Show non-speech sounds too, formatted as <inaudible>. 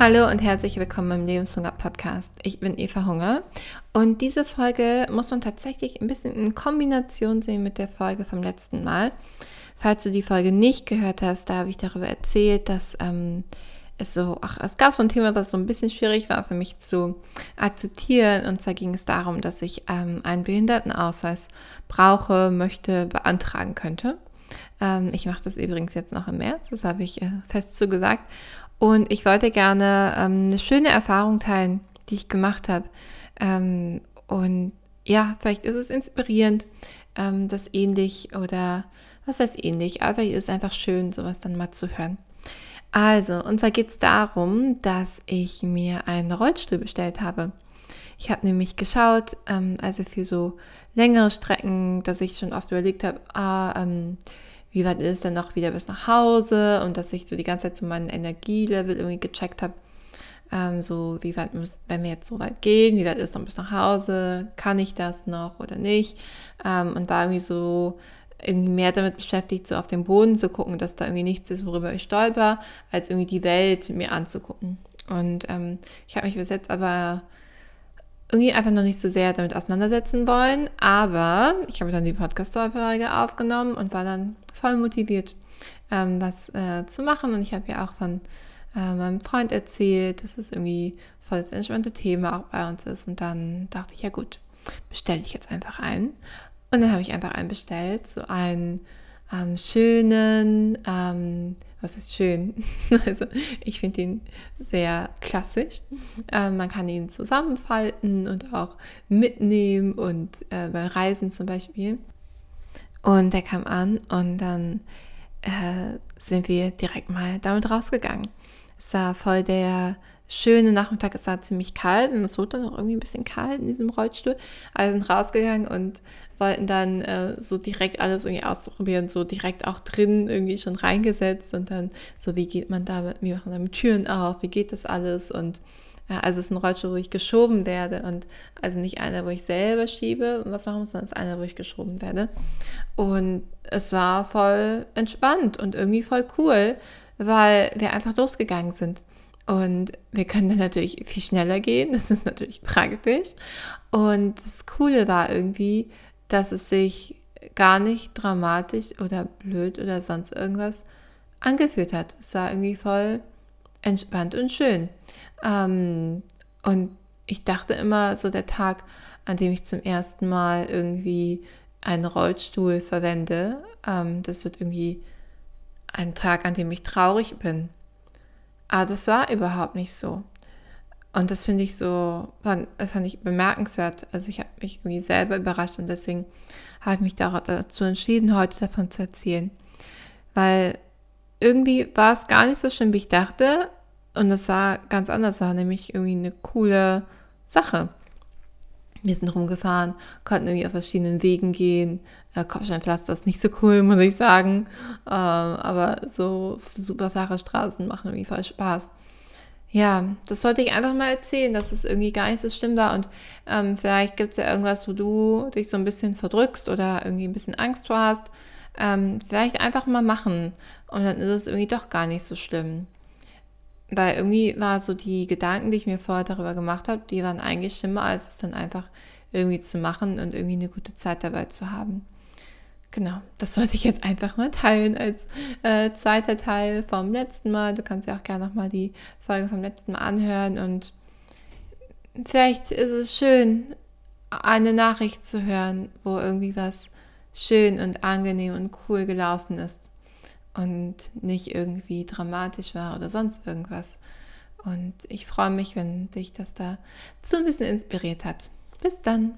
Hallo und herzlich willkommen im Lebenshunger Podcast. Ich bin Eva Hunger und diese Folge muss man tatsächlich ein bisschen in Kombination sehen mit der Folge vom letzten Mal. Falls du die Folge nicht gehört hast, da habe ich darüber erzählt, dass ähm, es so, ach, es gab so ein Thema, das so ein bisschen schwierig war für mich zu akzeptieren. Und zwar ging es darum, dass ich ähm, einen Behindertenausweis brauche, möchte, beantragen könnte. Ähm, ich mache das übrigens jetzt noch im März, das habe ich äh, fest zugesagt. Und ich wollte gerne ähm, eine schöne Erfahrung teilen, die ich gemacht habe. Ähm, und ja, vielleicht ist es inspirierend, ähm, das ähnlich oder was heißt ähnlich, aber es ist einfach schön, sowas dann mal zu hören. Also, und zwar geht es darum, dass ich mir einen Rollstuhl bestellt habe. Ich habe nämlich geschaut, ähm, also für so längere Strecken, dass ich schon oft überlegt habe, ah, ähm, wie weit ist denn noch wieder bis nach Hause und dass ich so die ganze Zeit so meinen Energielevel irgendwie gecheckt habe. Ähm, so, wie weit muss, wenn wir jetzt so weit gehen, wie weit ist noch bis nach Hause, kann ich das noch oder nicht? Ähm, und war irgendwie so irgendwie mehr damit beschäftigt, so auf den Boden zu gucken, dass da irgendwie nichts ist, worüber ich stolper, als irgendwie die Welt mir anzugucken. Und ähm, ich habe mich bis jetzt aber irgendwie einfach noch nicht so sehr damit auseinandersetzen wollen. Aber ich habe dann die Podcast-Folge aufgenommen und war dann voll motiviert, ähm, was äh, zu machen. Und ich habe ja auch von äh, meinem Freund erzählt, dass es irgendwie voll das entspannte Thema auch bei uns ist. Und dann dachte ich, ja gut, bestelle ich jetzt einfach ein. Und dann habe ich einfach einen bestellt, so einen ähm, schönen, ähm, was ist schön? <laughs> also ich finde ihn sehr klassisch. Ähm, man kann ihn zusammenfalten und auch mitnehmen und äh, bei Reisen zum Beispiel. Und der kam an und dann äh, sind wir direkt mal damit rausgegangen. Es war voll der schöne Nachmittag. Es war ziemlich kalt und es wurde dann auch irgendwie ein bisschen kalt in diesem Rollstuhl. Also sind rausgegangen und wollten dann äh, so direkt alles irgendwie ausprobieren, so direkt auch drin irgendwie schon reingesetzt und dann so, wie geht man damit, wie machen wir mit Türen auf, wie geht das alles und also es ist ein Rollstuhl, wo ich geschoben werde und also nicht einer, wo ich selber schiebe und was machen muss, sondern es ist einer, wo ich geschoben werde. Und es war voll entspannt und irgendwie voll cool, weil wir einfach losgegangen sind. Und wir können dann natürlich viel schneller gehen, <laughs> das ist natürlich praktisch. Und das Coole war irgendwie, dass es sich gar nicht dramatisch oder blöd oder sonst irgendwas angefühlt hat. Es war irgendwie voll entspannt und schön. Ähm, und ich dachte immer, so der Tag, an dem ich zum ersten Mal irgendwie einen Rollstuhl verwende, ähm, das wird irgendwie ein Tag, an dem ich traurig bin. Aber das war überhaupt nicht so. Und das finde ich so, das fand ich bemerkenswert. Also ich habe mich irgendwie selber überrascht und deswegen habe ich mich dazu entschieden, heute davon zu erzählen. Weil irgendwie war es gar nicht so schlimm, wie ich dachte. Und es war ganz anders, war nämlich irgendwie eine coole Sache. Wir sind rumgefahren, konnten irgendwie auf verschiedenen Wegen gehen. Äh, Kopfsteinpflaster ist nicht so cool, muss ich sagen. Ähm, aber so super flache Straßen machen irgendwie voll Spaß ja, das wollte ich einfach mal erzählen, dass es irgendwie gar nicht so schlimm war. Und ähm, vielleicht gibt es ja irgendwas, wo du dich so ein bisschen verdrückst oder irgendwie ein bisschen Angst vor hast. Ähm, vielleicht einfach mal machen. Und dann ist es irgendwie doch gar nicht so schlimm. Weil irgendwie war so die Gedanken, die ich mir vorher darüber gemacht habe, die waren eigentlich schlimmer, als es dann einfach irgendwie zu machen und irgendwie eine gute Zeit dabei zu haben. Genau, das sollte ich jetzt einfach mal teilen als äh, zweiter Teil vom letzten Mal. Du kannst ja auch gerne nochmal die Folge vom letzten Mal anhören und vielleicht ist es schön, eine Nachricht zu hören, wo irgendwie was schön und angenehm und cool gelaufen ist und nicht irgendwie dramatisch war oder sonst irgendwas. Und ich freue mich, wenn dich das da so ein bisschen inspiriert hat. Bis dann.